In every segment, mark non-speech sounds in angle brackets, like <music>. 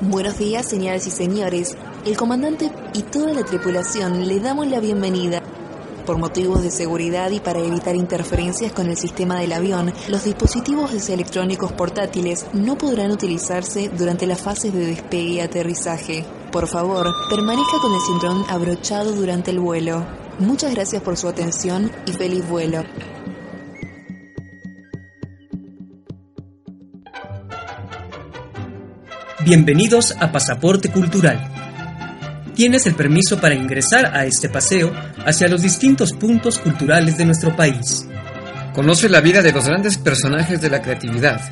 Buenos días, señoras y señores. El comandante y toda la tripulación le damos la bienvenida. Por motivos de seguridad y para evitar interferencias con el sistema del avión, los dispositivos electrónicos portátiles no podrán utilizarse durante las fases de despegue y aterrizaje. Por favor, permanezca con el cinturón abrochado durante el vuelo. Muchas gracias por su atención y feliz vuelo. Bienvenidos a Pasaporte Cultural. Tienes el permiso para ingresar a este paseo hacia los distintos puntos culturales de nuestro país. Conoce la vida de los grandes personajes de la creatividad.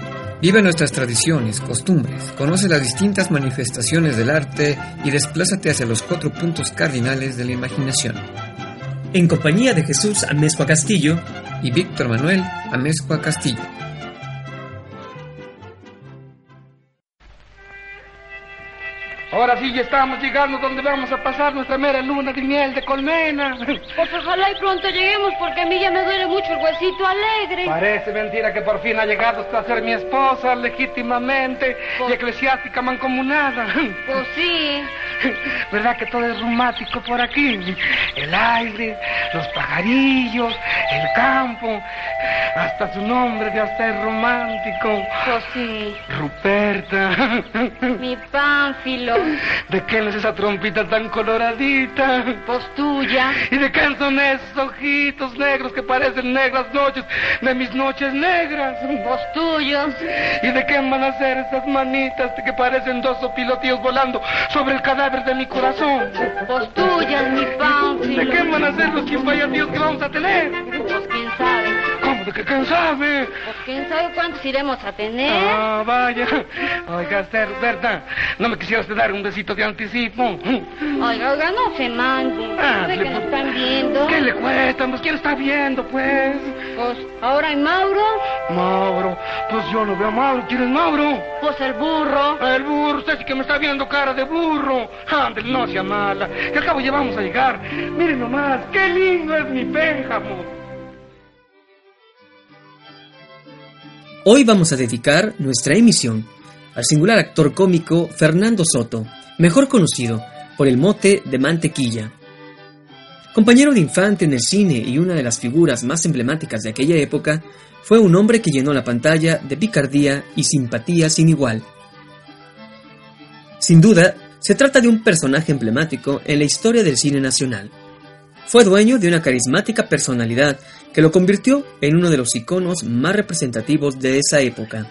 Vive nuestras tradiciones, costumbres, conoce las distintas manifestaciones del arte y desplázate hacia los cuatro puntos cardinales de la imaginación. En compañía de Jesús Amezcua Castillo y Víctor Manuel Amezcua Castillo. Ahora sí, ya estamos llegando donde vamos a pasar nuestra mera luna de miel de colmena. Pues ojalá y pronto lleguemos porque a mí ya me duele mucho el huesito alegre. Parece mentira que por fin ha llegado hasta ser mi esposa legítimamente y eclesiástica mancomunada. Pues sí. <laughs> ¿Verdad que todo es rumático por aquí? El aire, los pajarillos, el campo, hasta su nombre ya ser romántico. Pues sí. Ruperta. <laughs> Mi pánfilo. ¿De qué es esa trompita tan coloradita? Pues tuya. ¿Y de qué son esos ojitos negros que parecen negras noches de mis noches negras? Pues tuyos. ¿Y de qué van a ser esas manitas que parecen dos pilotillos volando sobre el cadáver de mi corazón? Pues tuyas, mi pánfilo. ¿De qué van a ser los Dios que vamos a tener? Pues quién sabe. ¿Cómo de qué quién sabe? Pues quién sabe cuántos iremos a tener. Ah, vaya. Oiga, ser verdad. ¿No me quisieras dar un besito de anticipo? Oiga, oiga, no se mande. Ah, ¿Sabe le- que nos están viendo? ¿Qué le cuesta? Pues quién está viendo, pues. Pues ahora hay Mauro. Mauro. Pues yo no veo a Mauro. ¿Quién es Mauro? Pues el burro. El burro, usted sí que me está viendo cara de burro. Ándale, no sea mala. Que al cabo ya vamos a llegar. Miren nomás, qué lindo es mi pénjamo. Hoy vamos a dedicar nuestra emisión al singular actor cómico Fernando Soto, mejor conocido por el mote de Mantequilla. Compañero de infante en el cine y una de las figuras más emblemáticas de aquella época, fue un hombre que llenó la pantalla de picardía y simpatía sin igual. Sin duda, se trata de un personaje emblemático en la historia del cine nacional. Fue dueño de una carismática personalidad que lo convirtió en uno de los iconos más representativos de esa época.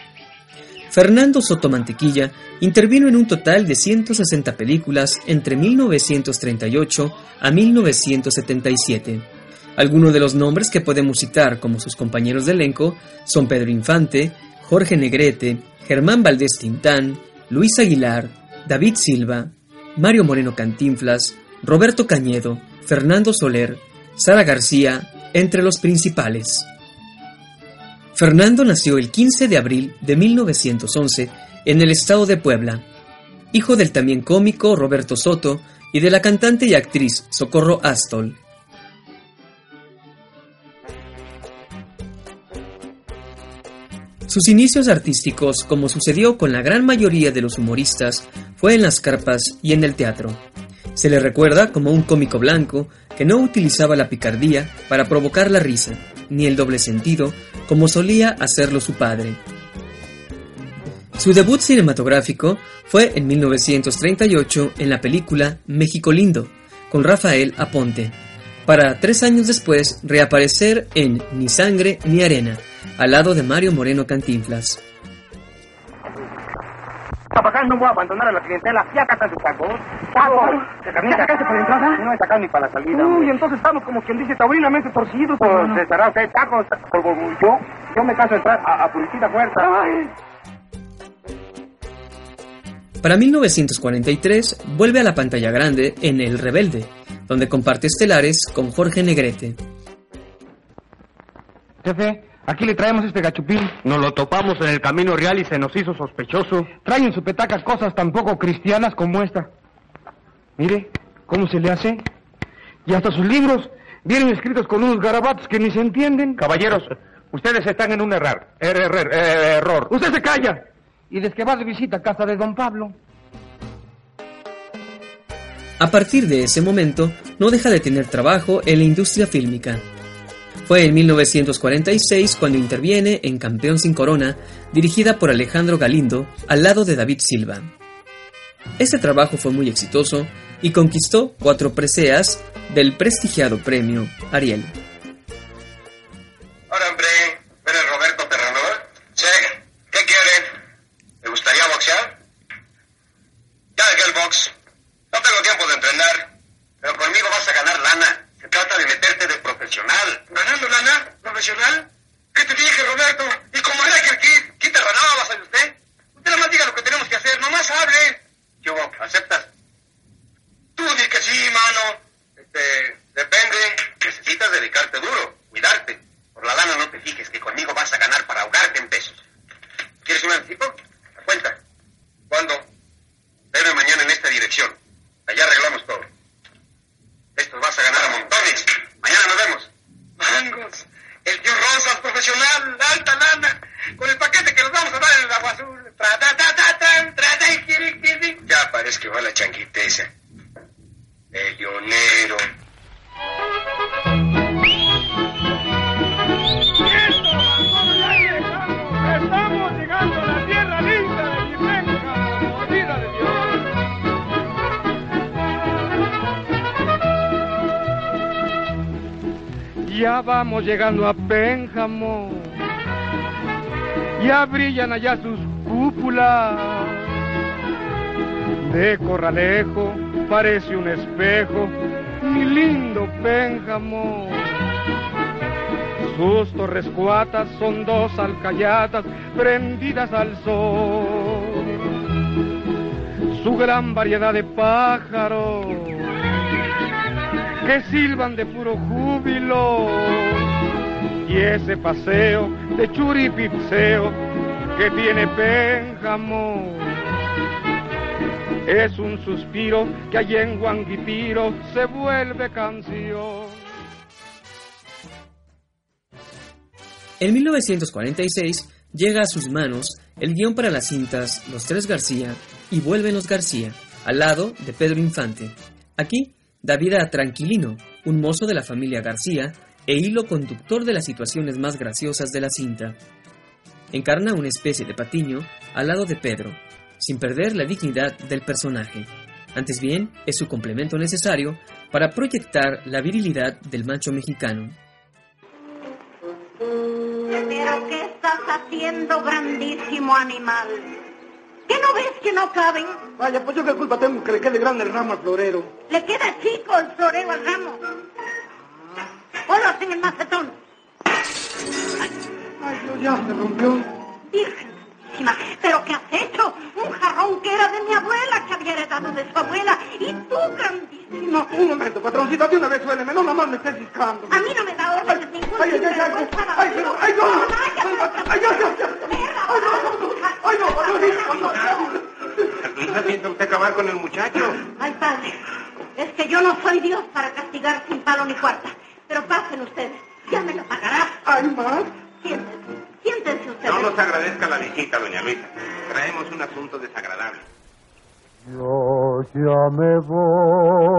Fernando Soto Mantequilla intervino en un total de 160 películas entre 1938 a 1977. Algunos de los nombres que podemos citar como sus compañeros de elenco son Pedro Infante, Jorge Negrete, Germán Valdés Tintán, Luis Aguilar, David Silva, Mario Moreno Cantinflas, Roberto Cañedo, Fernando Soler, Sara García, entre los principales. Fernando nació el 15 de abril de 1911 en el estado de Puebla, hijo del también cómico Roberto Soto y de la cantante y actriz Socorro Astol. Sus inicios artísticos, como sucedió con la gran mayoría de los humoristas, fue en las carpas y en el teatro. Se le recuerda como un cómico blanco que no utilizaba la picardía para provocar la risa, ni el doble sentido, como solía hacerlo su padre. Su debut cinematográfico fue en 1938 en la película México Lindo, con Rafael Aponte, para tres años después reaparecer en Ni Sangre ni Arena, al lado de Mario Moreno Cantinflas. Papacán, no voy a abandonar a la clientela. Ya están sus tacos. ¡Tacos! ¿Ya sacaste para la entrada? No he sacado ni para la salida. Uy, entonces estamos como quien dice taurinamente torcidos. Pues hermano. estará usted tacos. Yo, yo me canso de entrar a, a publicita fuerza. Para 1943 vuelve a la pantalla grande en El Rebelde, donde comparte estelares con Jorge Negrete. Jefe, aquí le traemos este gachupín. Nos lo topamos en el camino real y se nos hizo sospechoso. Traen en su petaca cosas tan poco cristianas como esta. Mire, ¿cómo se le hace? Y hasta sus libros vienen escritos con unos garabatos que ni se entienden. Caballeros, ustedes están en un error. Er- er- er- error. Usted se calla. Y desde que va de visita a casa de don Pablo. A partir de ese momento, no deja de tener trabajo en la industria fílmica. Fue en 1946 cuando interviene en Campeón sin Corona, dirigida por Alejandro Galindo, al lado de David Silva. Este trabajo fue muy exitoso y conquistó cuatro preseas del prestigiado premio Ariel. Hola, hombre. ¿Eres Roberto Terranova? Sí. ¿Qué quieres? ¿Te gustaría boxear? Ya dejé el box. No tengo tiempo de entrenar. Pero conmigo vas a ganar lana. Se trata de meterte de profesional. ¿Ganando lana? ¿Profesional? ¿Qué te dije, Roberto? ¿Y como era que aquí? ¿Quita ranaba vas a ir usted? Usted nomás diga lo que tenemos que hacer. Nomás hable. ¿Qué hubo? ¿Aceptas? Tú di que sí, mano. Este, depende. Necesitas dedicarte duro, cuidarte. Por la lana no te fijes que conmigo vas a ganar para ahogarte en pesos. ¿Quieres un anticipo? Llegando a Pénjamo. Ya brillan allá sus cúpulas. De corralejo parece un espejo, mi lindo Pénjamo. Sus torres cuatas son dos alcayatas prendidas al sol. Su gran variedad de pájaros que silban de puro júbilo. Y ese paseo de churipipseo que tiene Pénjamo. Es un suspiro que allí en Guanguipiro se vuelve canción. En 1946 llega a sus manos el guion para las cintas Los Tres García y Vuelven los García, al lado de Pedro Infante. Aquí da vida a Tranquilino, un mozo de la familia García e hilo conductor de las situaciones más graciosas de la cinta. Encarna una especie de patiño al lado de Pedro, sin perder la dignidad del personaje. Antes bien, es su complemento necesario para proyectar la virilidad del macho mexicano. Pero ¿qué estás haciendo, grandísimo animal? ¿Qué no ves que no caben? Vaya, pues yo qué culpa tengo que le quede grande el ramo al florero. Le queda chico el florero al ramo. Ponlos en el macetón. Ay, Dios, ya se rompió. Virgenísima, ¿pero qué has hecho? Un jarrón que era de mi abuela, que había heredado de su abuela. Y tú, grandísimo. Un momento, patroncita, de una vez suéleme, no nomás me estés ciscando. A mí no me da órdenes ninguna. Ay, ay, ay, ay, ay, pero, ay, no, ay, ay, ay, ay, no, patroncita, no, ¿Está haciendo usted acabar con el muchacho? Ay, padre, es que yo no soy Dios para castigar sin palo ni cuarta. Pero pasen ustedes, ya me lo pagará. ¿Hay más? Siéntense, siéntense ustedes. No nos agradezca la visita, doña Luisa. Traemos un asunto desagradable. Yo ya me voy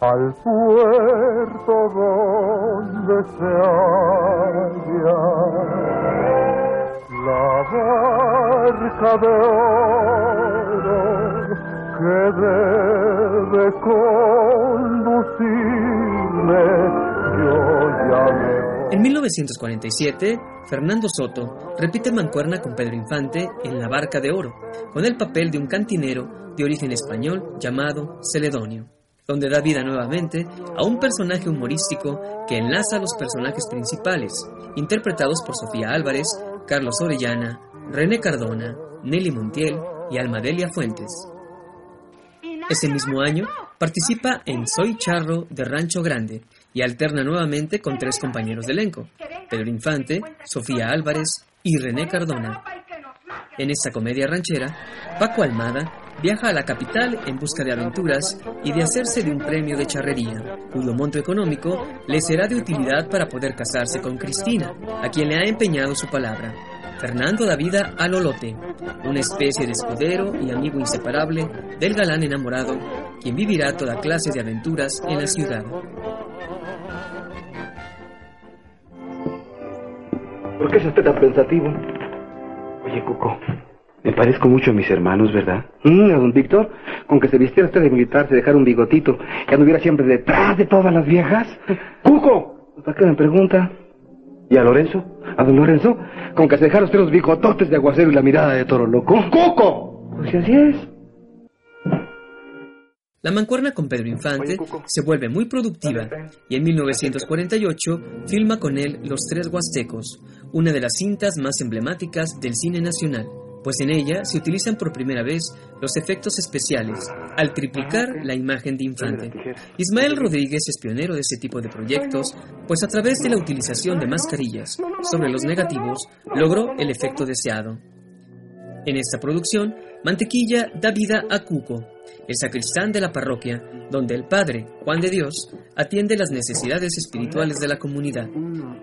al puerto donde se halla la barca de oro que debe conducirme. Yo. En 1947, Fernando Soto repite mancuerna con Pedro Infante en La Barca de Oro, con el papel de un cantinero de origen español llamado Celedonio, donde da vida nuevamente a un personaje humorístico que enlaza a los personajes principales, interpretados por Sofía Álvarez, Carlos Orellana, René Cardona, Nelly Montiel y Almadelia Fuentes. Ese mismo año participa en Soy Charro de Rancho Grande y alterna nuevamente con tres compañeros de elenco, Pedro Infante, Sofía Álvarez y René Cardona. En esta comedia ranchera, Paco Almada viaja a la capital en busca de aventuras y de hacerse de un premio de charrería, cuyo monto económico le será de utilidad para poder casarse con Cristina, a quien le ha empeñado su palabra. Fernando da vida a Lolote, una especie de escudero y amigo inseparable del galán enamorado, quien vivirá toda clase de aventuras en la ciudad. ¿Por qué es usted tan pensativo? Oye, Cuco, me parezco mucho a mis hermanos, ¿verdad? Mm, a don Víctor, con que se vistiera usted de militar, se dejara un bigotito, que anduviera siempre detrás de todas las viejas. ¡Cuco! ¿Para qué me pregunta? ¿Y a Lorenzo? ¿A don Lorenzo? Con que se dejara usted los bigototes de aguacero y la mirada de toro loco. ¡Cuco! Pues así es. La mancuerna con Pedro Infante se vuelve muy productiva y en 1948 filma con él Los Tres Huastecos, una de las cintas más emblemáticas del cine nacional, pues en ella se utilizan por primera vez los efectos especiales, al triplicar la imagen de Infante. Ismael Rodríguez es pionero de este tipo de proyectos, pues a través de la utilización de mascarillas sobre los negativos logró el efecto deseado. En esta producción, Mantequilla da vida a Cuco, el sacristán de la parroquia, donde el padre, Juan de Dios, atiende las necesidades espirituales de la comunidad,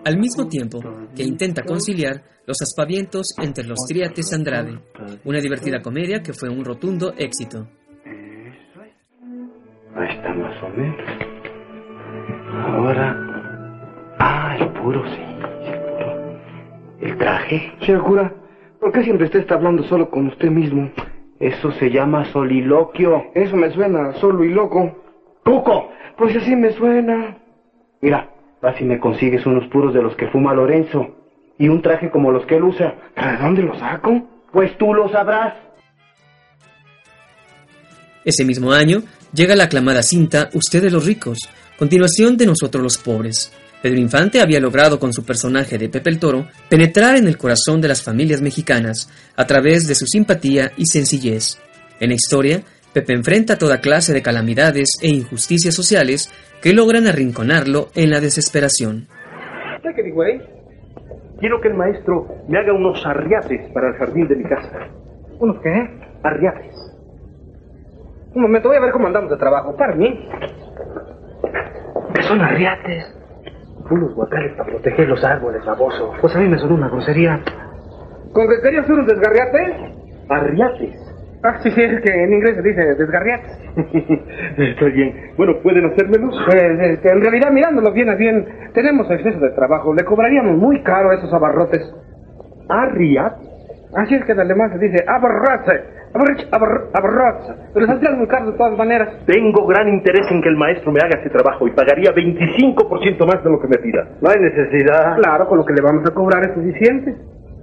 al mismo tiempo que intenta conciliar los aspavientos entre los Triates Andrade, una divertida comedia que fue un rotundo éxito. Ahí está más o menos. Ahora. Ah, el puro, sí. El puro. El traje. Señor cura, ¿por qué siempre usted está hablando solo con usted mismo? Eso se llama soliloquio. Eso me suena solo y loco. ¡Cuco! Pues así me suena. Mira, vas y me consigues unos puros de los que fuma Lorenzo. Y un traje como los que él usa. ¿De dónde los saco? Pues tú lo sabrás. Ese mismo año llega la aclamada cinta Ustedes los ricos, continuación de Nosotros los pobres. Pedro Infante había logrado con su personaje de Pepe el Toro penetrar en el corazón de las familias mexicanas a través de su simpatía y sencillez. En la historia, Pepe enfrenta toda clase de calamidades e injusticias sociales que logran arrinconarlo en la desesperación. Quiero que el maestro me haga unos arriates para el jardín de mi casa. ¿Unos qué? Arriates. Un momento, voy a ver cómo andamos de trabajo. Para mí. ¿Qué son arriates? Unos guacales para proteger los árboles, baboso. Pues a mí me sonó una grosería. ¿Con que querías hacer un desgarriate? Arriates. Ah, sí, sí, es que en inglés se dice desgarriates. <laughs> Está bien. Bueno, ¿pueden hacérmelos? Pues, este, en realidad, mirándolo bien a bien, tenemos exceso de trabajo. Le cobraríamos muy caro a esos abarrotes. Arriates. Así es que en alemán se dice abarro- abarrote. Pero saldrían muy caro de todas maneras. Tengo gran interés en que el maestro me haga ese trabajo y pagaría 25% más de lo que me pida. No hay necesidad. Claro, con lo que le vamos a cobrar es suficiente.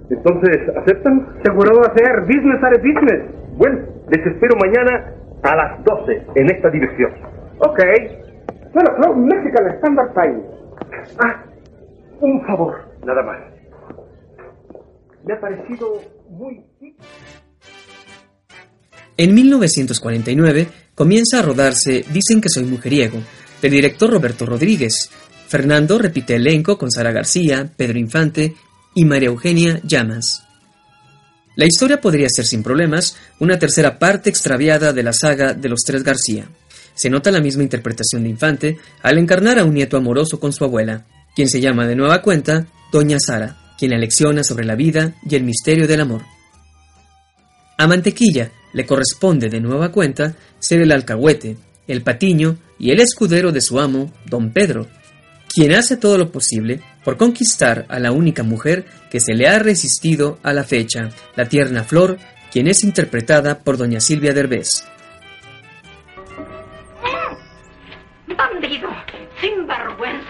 Entonces, ¿aceptan? Seguro va a ser business are business. Bueno, les espero mañana a las 12 en esta dirección. Ok. Bueno, Club Mexican Standard Time. Ah, un favor, nada más. Me ha parecido En 1949 comienza a rodarse Dicen que soy mujeriego, del director Roberto Rodríguez. Fernando repite elenco con Sara García, Pedro Infante y María Eugenia Llamas. La historia podría ser sin problemas una tercera parte extraviada de la saga de los tres García. Se nota la misma interpretación de Infante al encarnar a un nieto amoroso con su abuela, quien se llama de nueva cuenta Doña Sara, quien le lecciona sobre la vida y el misterio del amor. A Mantequilla le corresponde de nueva cuenta ser el alcahuete, el patiño y el escudero de su amo, don Pedro, quien hace todo lo posible por conquistar a la única mujer que se le ha resistido a la fecha, la tierna Flor, quien es interpretada por doña Silvia Derbez.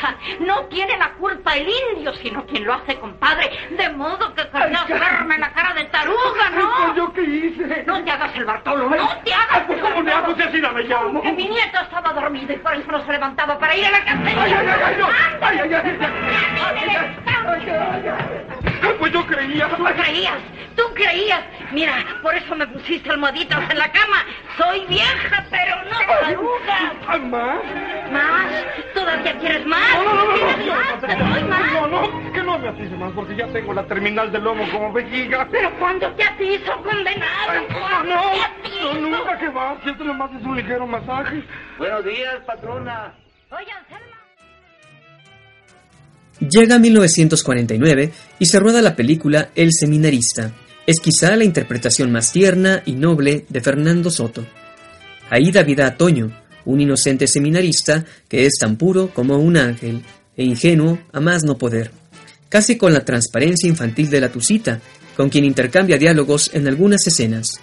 Sinvergüenza. No tiene la culpa el indio, sino quien lo hace, compadre. De modo que querías verme la cara de taruga, ¿no? ¿Yo qué hice? No te hagas el Bartolo, no te hagas Pues el ¿cómo le hago si así la me llamo? Que mi nieto estaba dormido y por eso no se levantaba para ir a la casa. Ay, ay, ay, ay, no. Ay, ay, ay, ay. Pues yo creía. Tú creías, tú creías. Mira, por eso me pusiste almohaditas en la cama. Soy vieja, pero no taruga. ¿Más? ¿Más? ¿Todavía quieres más? No, no, no, no, ¿Quieres no, más? ¿Te doy más? no, no, que no me atice más porque ya tengo la terminal del lomo como vejiga. ¿Pero cuándo te atizo, condenado? Ay, no, ¿Cuándo no, no, nunca que va. Si esto nomás es un ligero masaje. Buenos días, patrona. Oye, Anselmo. Llega 1949 y se rueda la película El Seminarista. Es quizá la interpretación más tierna y noble de Fernando Soto. Ahí da vida a Toño, un inocente seminarista que es tan puro como un ángel e ingenuo a más no poder, casi con la transparencia infantil de la Tucita, con quien intercambia diálogos en algunas escenas,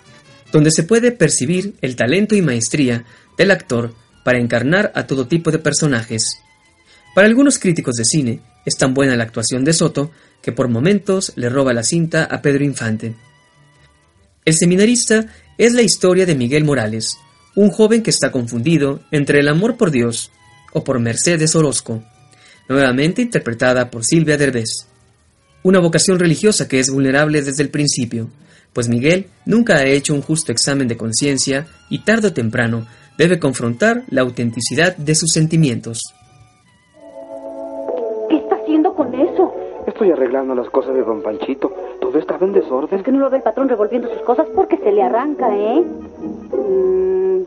donde se puede percibir el talento y maestría del actor para encarnar a todo tipo de personajes. Para algunos críticos de cine, es tan buena la actuación de Soto que por momentos le roba la cinta a Pedro Infante. El seminarista es la historia de Miguel Morales, un joven que está confundido entre el amor por Dios o por Mercedes Orozco, nuevamente interpretada por Silvia Derbez. Una vocación religiosa que es vulnerable desde el principio, pues Miguel nunca ha hecho un justo examen de conciencia y tarde o temprano debe confrontar la autenticidad de sus sentimientos. Estoy arreglando las cosas de don Panchito. Todo estaba en desorden. Es que no lo ve el patrón revolviendo sus cosas porque se le arranca, ¿eh? Mm,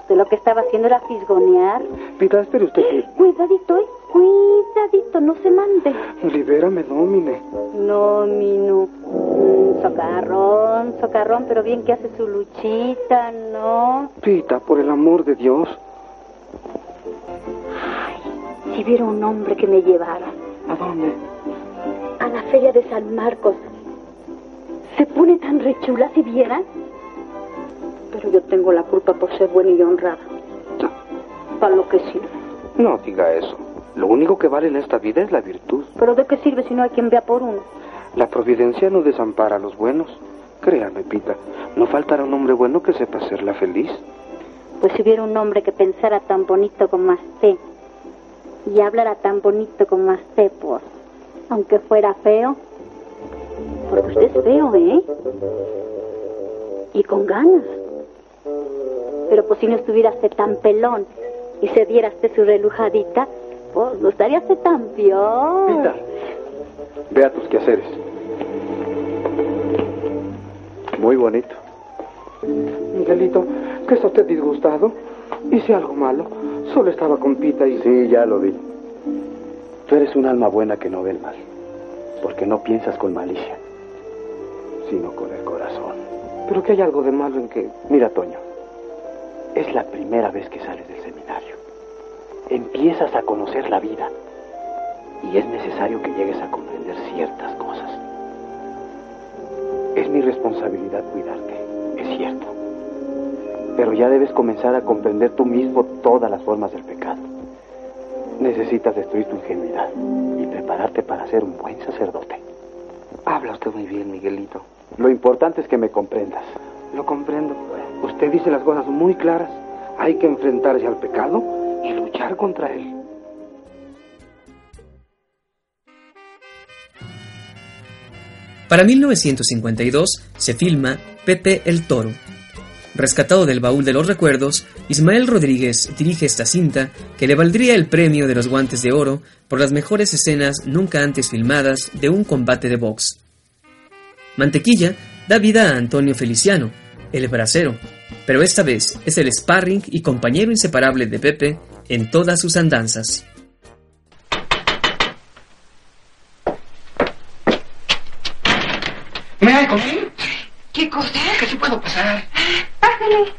usted lo que estaba haciendo era fisgonear. Pita, espere usted que... Cuidadito, ¿eh? Cuidadito, no se mande. Libérame, Domine. No, Minu. Mm, socarrón, socarrón, pero bien que hace su luchita, ¿no? Pita, por el amor de Dios. Si viera un hombre que me llevara ¿A dónde? A la feria de San Marcos, se pone tan rechula si vieran. Pero yo tengo la culpa por ser buena y honrada. Para lo que sirve. No diga eso. Lo único que vale en esta vida es la virtud. Pero ¿de qué sirve si no hay quien vea por uno? La providencia no desampara a los buenos. Créame, Pita, no faltará un hombre bueno que sepa hacerla feliz. Pues si hubiera un hombre que pensara tan bonito como usted y hablara tan bonito como usted, pues, aunque fuera feo, porque usted es feo, ¿eh? Y con ganas. Pero pues si no estuviera usted tan pelón y se diera usted su relujadita, pues no estaría usted tan peor. Pita, ve a tus quehaceres. Muy bonito. Miguelito, ¿qué está usted disgustado? Hice algo malo. Solo estaba con Pita y... Sí, ya lo vi. Tú eres un alma buena que no ve el mal. Porque no piensas con malicia, sino con el corazón. Pero que hay algo de malo en que... Mira, Toño. Es la primera vez que sales del seminario. Empiezas a conocer la vida. Y es necesario que llegues a comprender ciertas cosas. Es mi responsabilidad cuidarte, es cierto. Pero ya debes comenzar a comprender tú mismo todas las formas del pecado. Necesitas destruir tu ingenuidad prepararte para ser un buen sacerdote. Habla usted muy bien, Miguelito. Lo importante es que me comprendas. Lo comprendo. Usted dice las cosas muy claras. Hay que enfrentarse al pecado y luchar contra él. Para 1952 se filma Pepe el Toro. Rescatado del baúl de los recuerdos, Ismael Rodríguez dirige esta cinta que le valdría el premio de los guantes de oro por las mejores escenas nunca antes filmadas de un combate de box. Mantequilla da vida a Antonio Feliciano, el bracero, pero esta vez es el sparring y compañero inseparable de Pepe en todas sus andanzas. ¿Me? ¿Qué cosa? Que sí puedo pasar. Pásale.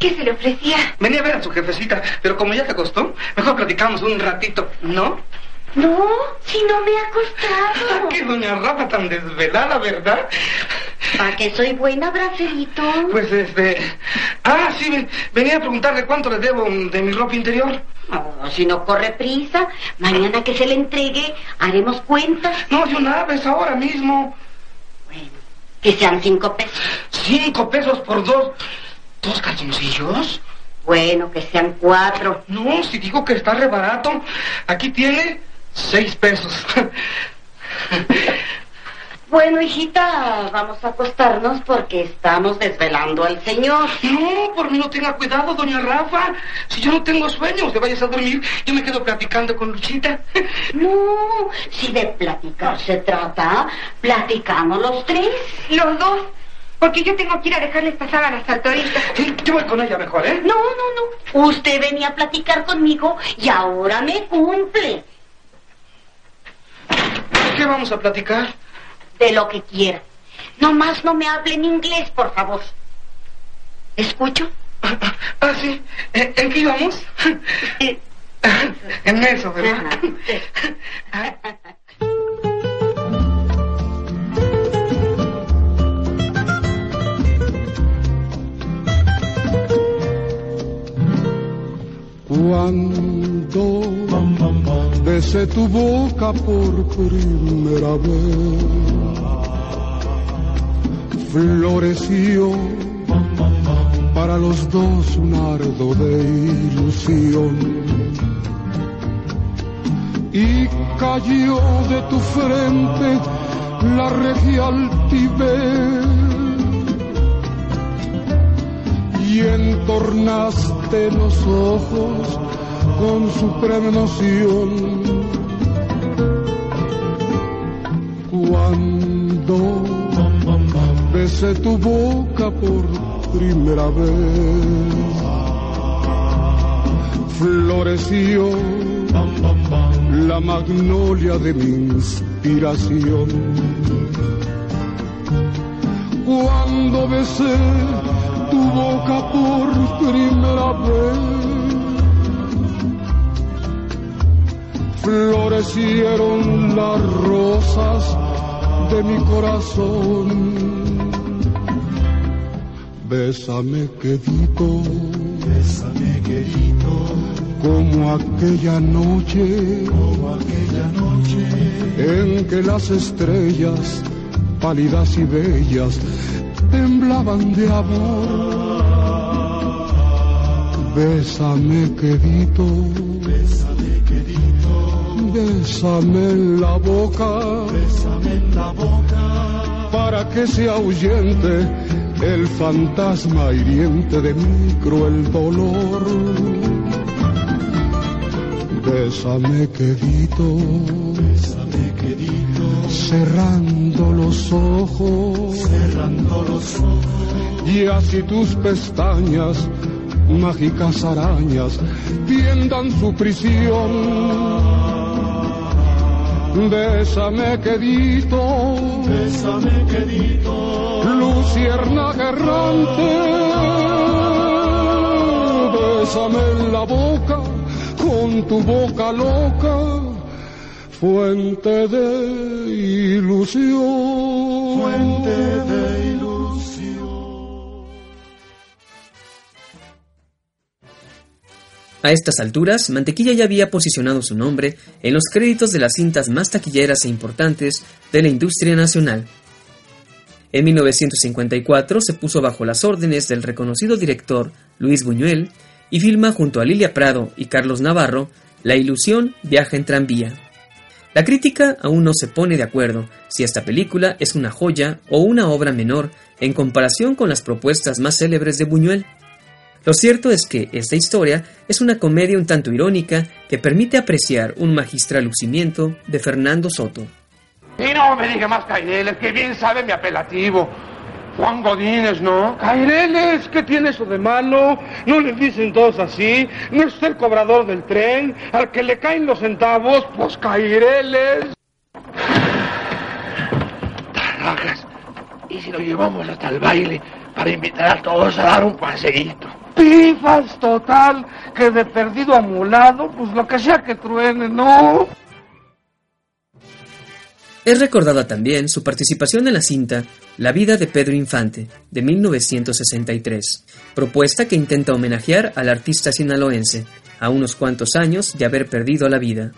¿Qué se le ofrecía? Venía a ver a su jefecita, pero como ya te acostó, mejor platicamos un ratito, ¿no? No, si no me ha costado. Que doña Rafa tan desvelada, ¿verdad? ¿Para que soy buena, bracerito? Pues este. Ah, sí, ven- venía a preguntarle cuánto le debo de mi ropa interior. No, si no corre prisa, mañana que se le entregue, haremos cuentas. No, de una vez, ahora mismo. Que sean cinco pesos. ¿Cinco pesos por dos? ¿Dos calzoncillos? Bueno, que sean cuatro. No, si digo que está re barato. Aquí tiene seis pesos. <laughs> Bueno, hijita, vamos a acostarnos porque estamos desvelando al señor. No, por mí no tenga cuidado, doña Rafa. Si yo no tengo sueño, usted vayas a dormir, yo me quedo platicando con Luchita. <laughs> No, si de platicar se trata, platicamos los tres. Los dos. Porque yo tengo que ir a dejarle esta sábana al torito. Sí, yo voy con ella mejor, ¿eh? No, no, no. Usted venía a platicar conmigo y ahora me cumple. ¿De qué vamos a platicar? De lo que quiera. No más no me hable en inglés, por favor. ¿Escucho? Ah, sí. ¿En, en qué íbamos? <laughs> en eso, ¿verdad? Cuando besé tu boca por primera vez, floreció para los dos un ardo de ilusión. Y cayó de tu frente la regia altivez y entornaste los ojos con suprema emoción. Cuando besé tu boca por primera vez, floreció la magnolia de mi inspiración. Cuando besé tu boca por primera vez, florecieron las rosas de mi corazón. Bésame quedito, bésame quedito, como aquella noche, como aquella noche, en que las estrellas, pálidas y bellas, temblaban de amor. Bésame quedito, bésame quedito, bésame en la boca, bésame en la boca, para que se ahuyente el fantasma hiriente de mi cruel dolor. Bésame quedito, bésame quedito, cerrando los ojos, cerrando los ojos, y así tus pestañas, mágicas arañas, tiendan su prisión. Bésame quedito, bésame quedito, lucierna errante, bésame en la boca, con tu boca loca, fuente de ilusión, fuente de ilusión. A estas alturas, Mantequilla ya había posicionado su nombre en los créditos de las cintas más taquilleras e importantes de la industria nacional. En 1954 se puso bajo las órdenes del reconocido director Luis Buñuel y filma junto a Lilia Prado y Carlos Navarro La ilusión viaja en tranvía. La crítica aún no se pone de acuerdo si esta película es una joya o una obra menor en comparación con las propuestas más célebres de Buñuel. Lo cierto es que esta historia es una comedia un tanto irónica que permite apreciar un magistral lucimiento de Fernando Soto. Y no me diga más Caireles, que bien sabe mi apelativo. Juan Godínez, ¿no? Caireles, ¿qué tiene eso de malo? ¿No le dicen todos así? ¿No es el cobrador del tren? Al que le caen los centavos, pues Caireles. Tarrajas. ¿Y si lo llevamos hasta el baile para invitar a todos a dar un paseíto? Pifas total, que de perdido a mulado, pues lo que sea que truene, ¿no? Es recordada también su participación en la cinta La vida de Pedro Infante, de 1963, propuesta que intenta homenajear al artista sinaloense, a unos cuantos años de haber perdido la vida.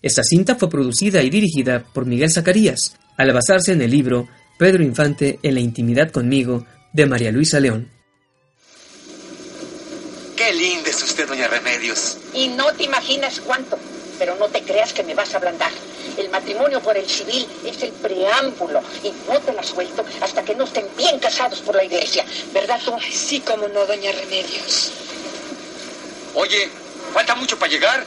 Esta cinta fue producida y dirigida por Miguel Zacarías, al basarse en el libro Pedro Infante en la intimidad conmigo, de María Luisa León. Qué linda es usted, doña Remedios. Y no te imaginas cuánto. Pero no te creas que me vas a ablandar. El matrimonio por el civil es el preámbulo y no te la suelto hasta que no estén bien casados por la iglesia. ¿Verdad tú? sí, como no, doña Remedios. Oye, falta mucho para llegar.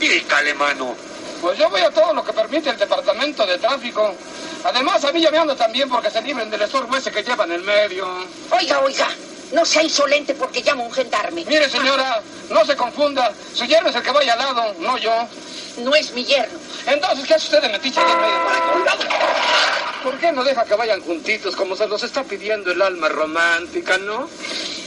Pícale, mano. Pues yo voy a todo lo que permite el departamento de tráfico. Además, a mí ya me ando también porque se libren del estorbo ese que llevan en el medio. Oiga, oiga, No sea insolente porque llamo a un gendarme. Mire, señora, no se confunda. Su yerno es el que vaya al lado, no yo. No es mi yerno. Entonces, ¿qué hace usted de metiche ahí en medio? ¿Por qué no deja que vayan juntitos como se los está pidiendo el alma romántica, no?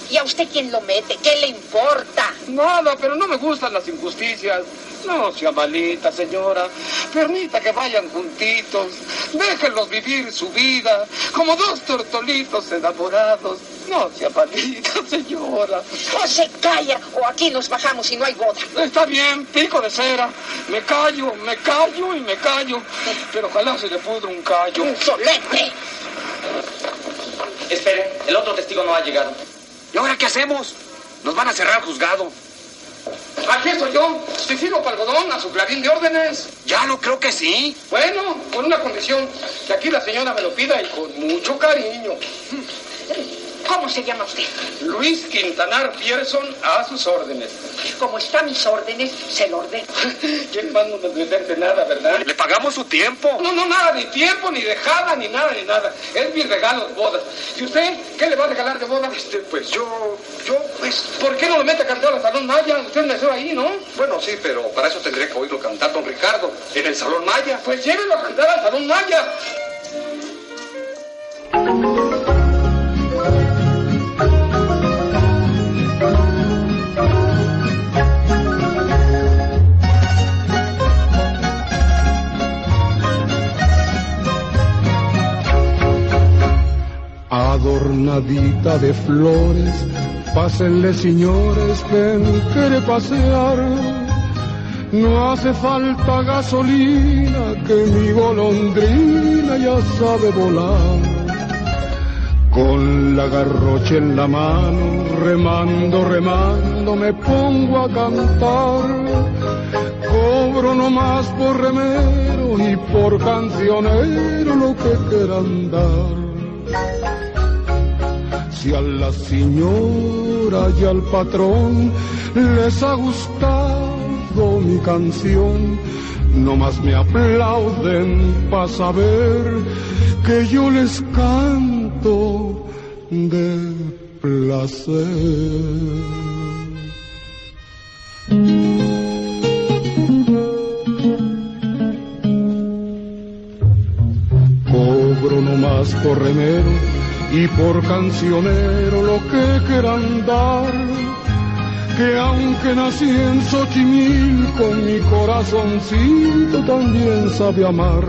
¿Y a usted quién lo mete? ¿Qué le importa? Nada, pero no me gustan las injusticias. No sea malita, señora. Permita que vayan juntitos. Déjenlos vivir su vida como dos tortolitos enamorados. No sea malita, <laughs> señora. O se calla o aquí nos bajamos y no hay boda. Está bien, pico de cera. Me callo, me callo y me callo. Pero ojalá se le pudra un callo. ¡Insolente! Espere, el otro testigo no ha llegado. ¿Y ahora qué hacemos? Nos van a cerrar juzgado. Aquí estoy yo. Si sirvo para algodón a su clarín de órdenes. Ya no creo que sí. Bueno, con una condición. Que aquí la señora me lo pida y con mucho cariño. <laughs> ¿Cómo se llama usted? Luis Quintanar Pierson a sus órdenes. Como está a mis órdenes, se lo ordeno. <laughs> ¿Quién más no nos nada, verdad? Le pagamos su tiempo. No, no, nada, ni tiempo, ni dejada, ni nada, ni nada. Es mi regalo de bodas. ¿Y usted qué le va a regalar de boda? Este, pues yo, yo, pues... ¿Por qué no lo mete a cantar al Salón Maya? Usted nació ahí, ¿no? Bueno, sí, pero para eso tendría que oírlo cantar don Ricardo en el Salón Maya. Pues llévelo a cantar al Salón Maya. Adornadita de flores, pásenle señores, ven, quiere pasear. No hace falta gasolina, que mi golondrina ya sabe volar. Con la garrocha en la mano, remando, remando, me pongo a cantar. Cobro nomás por remero y por cancionero lo que quieran dar. Si a la señora y al patrón les ha gustado mi canción, nomás me aplauden para saber que yo les canto de placer. Cobro nomás por remero y por cancionero lo que quieran dar. Que aunque nací en Xochimilco, mi corazoncito también sabe amar.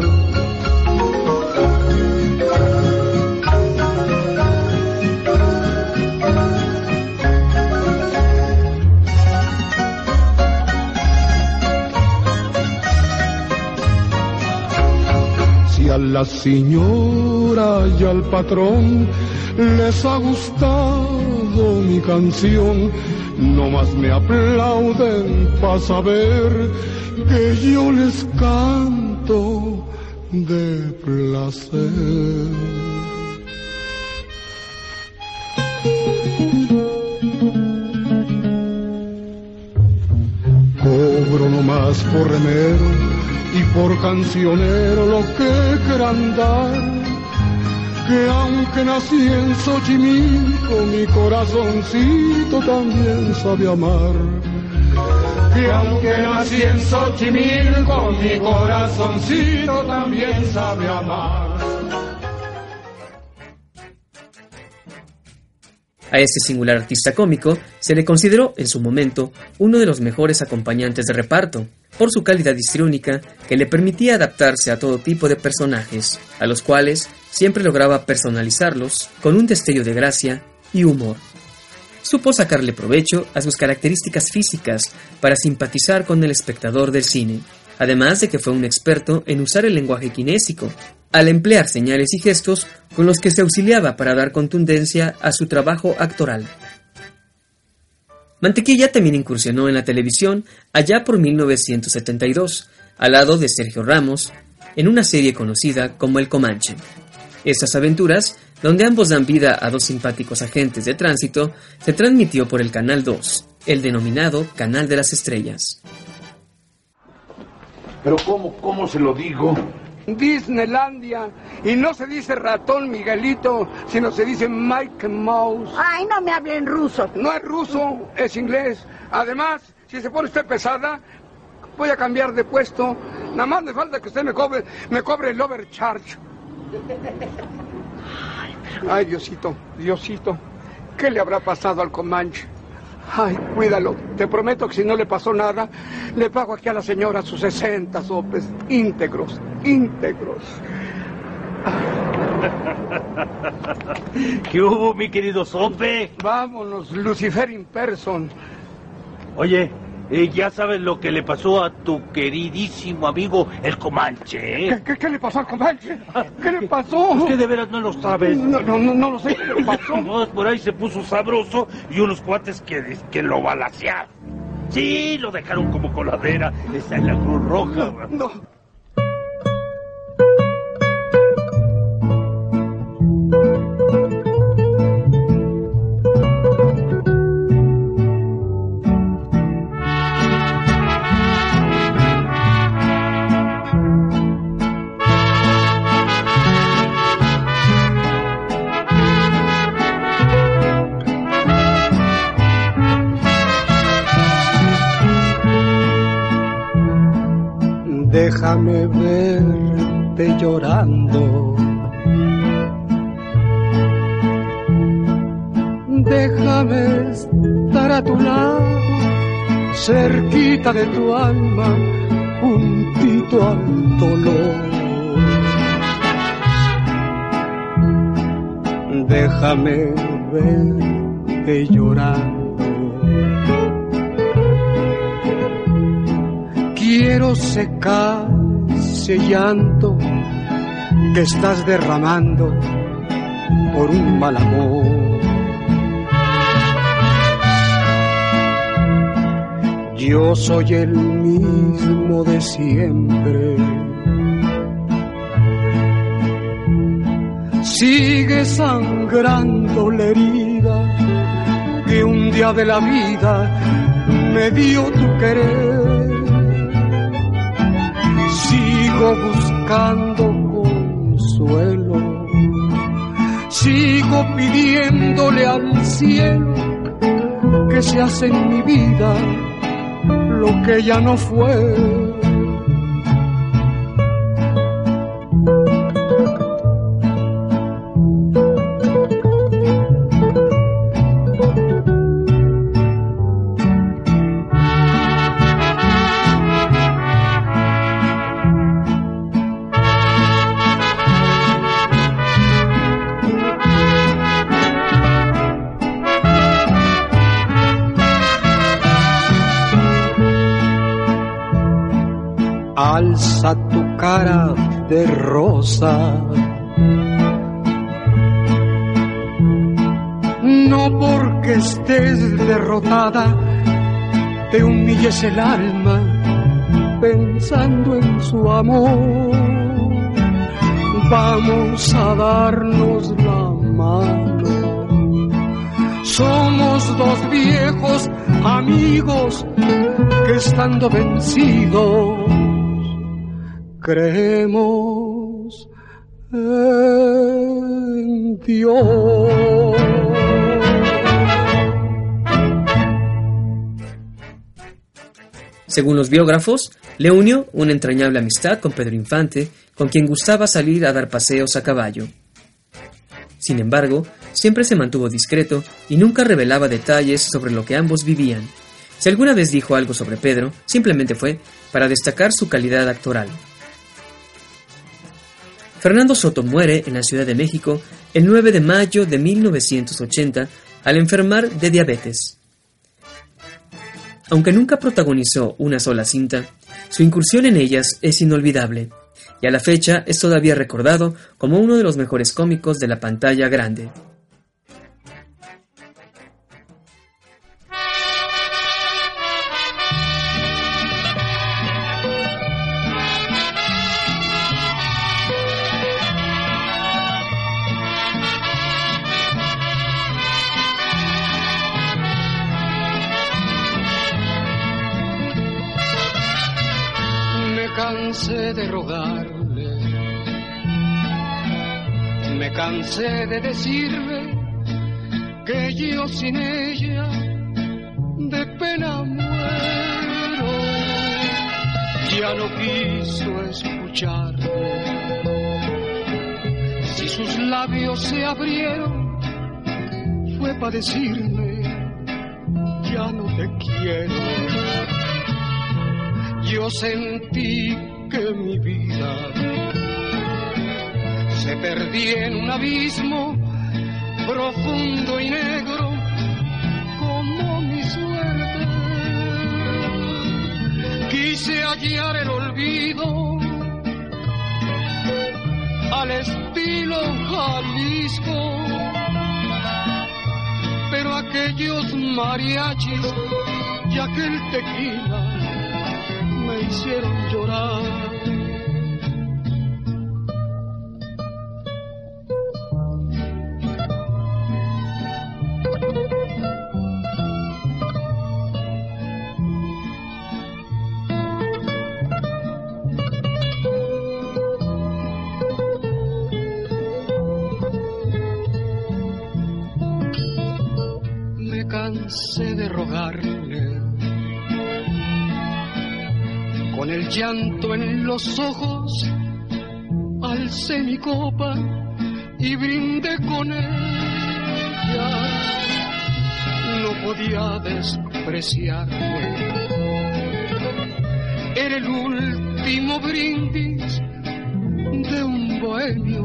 La señora y al patrón les ha gustado mi canción, nomás me aplauden para saber que yo les canto de placer. Cobro nomás por remero y por cancionero lo que quieran dar. Que aunque nací en Xochimilco, mi corazoncito también sabe amar. Que aunque nací en Xochimilco, mi corazoncito también sabe amar. A este singular artista cómico se le consideró en su momento uno de los mejores acompañantes de reparto, por su calidad histriónica que le permitía adaptarse a todo tipo de personajes, a los cuales siempre lograba personalizarlos con un destello de gracia y humor. Supo sacarle provecho a sus características físicas para simpatizar con el espectador del cine, además de que fue un experto en usar el lenguaje kinésico, al emplear señales y gestos con los que se auxiliaba para dar contundencia a su trabajo actoral. Mantequilla también incursionó en la televisión allá por 1972, al lado de Sergio Ramos, en una serie conocida como El Comanche. Estas aventuras, donde ambos dan vida a dos simpáticos agentes de tránsito, se transmitió por el Canal 2, el denominado Canal de las Estrellas. Pero ¿cómo, cómo se lo digo? Disneylandia. Y no se dice ratón Miguelito, sino se dice Mike Mouse. Ay, no me hablen ruso. No es ruso, es inglés. Además, si se pone usted pesada, voy a cambiar de puesto. Nada más me falta que usted me cobre, me cobre el overcharge. <laughs> Ay, Diosito, Diosito, ¿qué le habrá pasado al Comanche? Ay, cuídalo. Te prometo que si no le pasó nada, le pago aquí a la señora sus 60 sopes íntegros, íntegros. ¿Qué hubo, mi querido Sope? Vámonos, Lucifer in person. Oye, eh, ya sabes lo que le pasó a tu queridísimo amigo el Comanche, ¿eh? ¿Qué, qué, qué le pasó al Comanche? <laughs> ¿Qué le pasó? ¿Es que de veras no lo sabes? No, no, no, no lo sé. ¿Qué le pasó? <laughs> No, por ahí se puso sabroso y unos cuates que, que lo balacearon. Sí, lo dejaron como coladera. Está en la Cruz Roja. No. Déjame verte llorando. Déjame estar a tu lado, cerquita de tu alma, juntito al dolor. Déjame verte llorando. quiero secar ese llanto que estás derramando por un mal amor. Yo soy el mismo de siempre. Sigue sangrando la herida que un día de la vida me dio tu querer buscando consuelo, sigo pidiéndole al cielo que se hace en mi vida lo que ya no fue. De rosa. No porque estés derrotada, te humilles el alma pensando en su amor. Vamos a darnos la mano. Somos dos viejos amigos que estando vencidos creemos en Dios. Según los biógrafos, le unió una entrañable amistad con Pedro Infante, con quien gustaba salir a dar paseos a caballo. Sin embargo, siempre se mantuvo discreto y nunca revelaba detalles sobre lo que ambos vivían. Si alguna vez dijo algo sobre Pedro, simplemente fue para destacar su calidad actoral. Fernando Soto muere en la Ciudad de México el 9 de mayo de 1980 al enfermar de diabetes. Aunque nunca protagonizó una sola cinta, su incursión en ellas es inolvidable, y a la fecha es todavía recordado como uno de los mejores cómicos de la pantalla grande. Cansé de rogarle Me cansé de decirle que yo sin ella de pena muero. Ya no quiso escucharme. Si sus labios se abrieron, fue para decirme, ya no te quiero. Yo sentí que mi vida se perdía en un abismo profundo y negro como mi suerte. Quise hallar el olvido al estilo Jalisco, pero aquellos mariachis y aquel tequila hicieron llorar. Me cansé de rogarle con el llanto en los ojos, alcé mi copa y brindé con ella. No podía despreciarme. Era el último brindis de un bohemio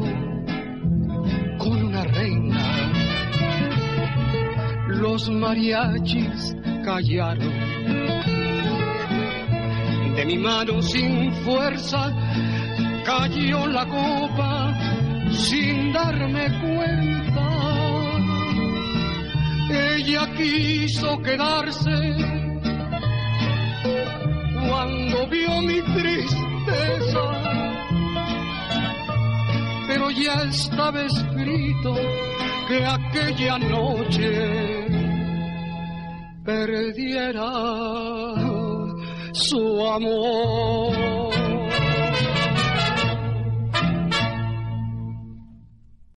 con una reina. Los mariachis callaron de mi mano sin fuerza cayó la copa sin darme cuenta. Ella quiso quedarse cuando vio mi tristeza, pero ya estaba escrito que aquella noche perdiera su amor.